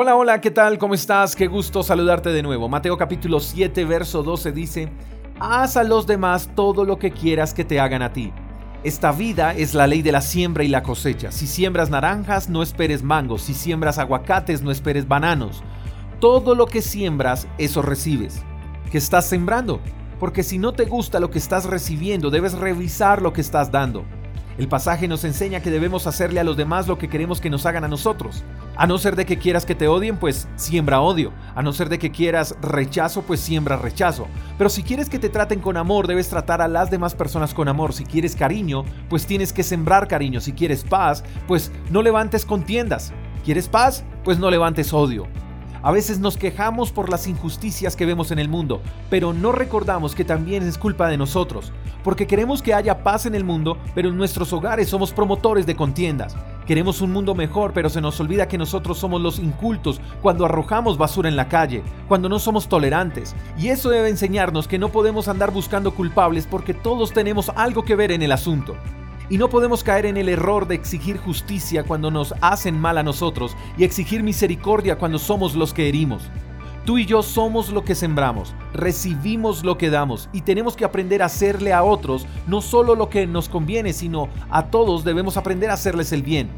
Hola, hola, ¿qué tal? ¿Cómo estás? Qué gusto saludarte de nuevo. Mateo capítulo 7, verso 12 dice, Haz a los demás todo lo que quieras que te hagan a ti. Esta vida es la ley de la siembra y la cosecha. Si siembras naranjas, no esperes mangos. Si siembras aguacates, no esperes bananos. Todo lo que siembras, eso recibes. ¿Qué estás sembrando? Porque si no te gusta lo que estás recibiendo, debes revisar lo que estás dando. El pasaje nos enseña que debemos hacerle a los demás lo que queremos que nos hagan a nosotros. A no ser de que quieras que te odien, pues siembra odio. A no ser de que quieras rechazo, pues siembra rechazo. Pero si quieres que te traten con amor, debes tratar a las demás personas con amor. Si quieres cariño, pues tienes que sembrar cariño. Si quieres paz, pues no levantes contiendas. ¿Quieres paz? Pues no levantes odio. A veces nos quejamos por las injusticias que vemos en el mundo, pero no recordamos que también es culpa de nosotros, porque queremos que haya paz en el mundo, pero en nuestros hogares somos promotores de contiendas. Queremos un mundo mejor, pero se nos olvida que nosotros somos los incultos cuando arrojamos basura en la calle, cuando no somos tolerantes. Y eso debe enseñarnos que no podemos andar buscando culpables porque todos tenemos algo que ver en el asunto. Y no podemos caer en el error de exigir justicia cuando nos hacen mal a nosotros y exigir misericordia cuando somos los que herimos. Tú y yo somos lo que sembramos, recibimos lo que damos y tenemos que aprender a hacerle a otros no solo lo que nos conviene, sino a todos debemos aprender a hacerles el bien.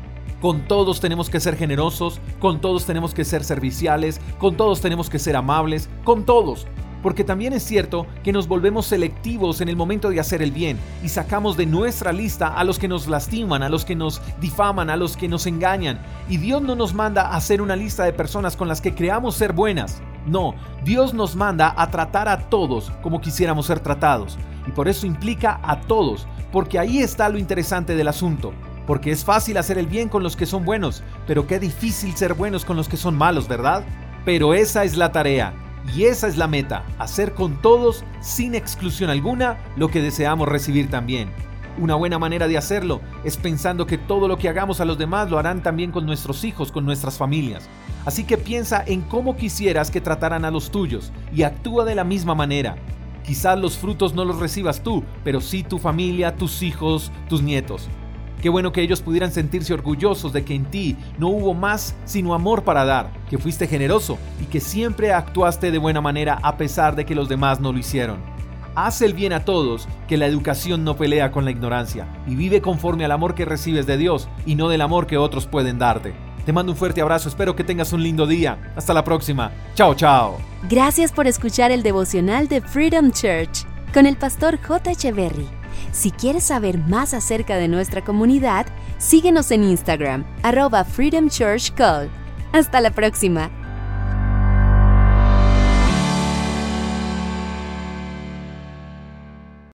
Con todos tenemos que ser generosos, con todos tenemos que ser serviciales, con todos tenemos que ser amables, con todos porque también es cierto que nos volvemos selectivos en el momento de hacer el bien y sacamos de nuestra lista a los que nos lastiman, a los que nos difaman, a los que nos engañan. Y Dios no nos manda a hacer una lista de personas con las que creamos ser buenas. No, Dios nos manda a tratar a todos como quisiéramos ser tratados. Y por eso implica a todos, porque ahí está lo interesante del asunto. Porque es fácil hacer el bien con los que son buenos, pero qué difícil ser buenos con los que son malos, ¿verdad? Pero esa es la tarea y esa es la meta, hacer con todos, sin exclusión alguna, lo que deseamos recibir también. Una buena manera de hacerlo es pensando que todo lo que hagamos a los demás lo harán también con nuestros hijos, con nuestras familias. Así que piensa en cómo quisieras que trataran a los tuyos y actúa de la misma manera. Quizás los frutos no los recibas tú, pero sí tu familia, tus hijos, tus nietos. Qué bueno que ellos pudieran sentirse orgullosos de que en ti no hubo más sino amor para dar, que fuiste generoso y que siempre actuaste de buena manera a pesar de que los demás no lo hicieron. Haz el bien a todos, que la educación no pelea con la ignorancia, y vive conforme al amor que recibes de Dios y no del amor que otros pueden darte. Te mando un fuerte abrazo, espero que tengas un lindo día. Hasta la próxima. Chao, chao. Gracias por escuchar el devocional de Freedom Church con el pastor J. Echeverry. Si quieres saber más acerca de nuestra comunidad, síguenos en Instagram, arroba Freedom Church. Hasta la próxima.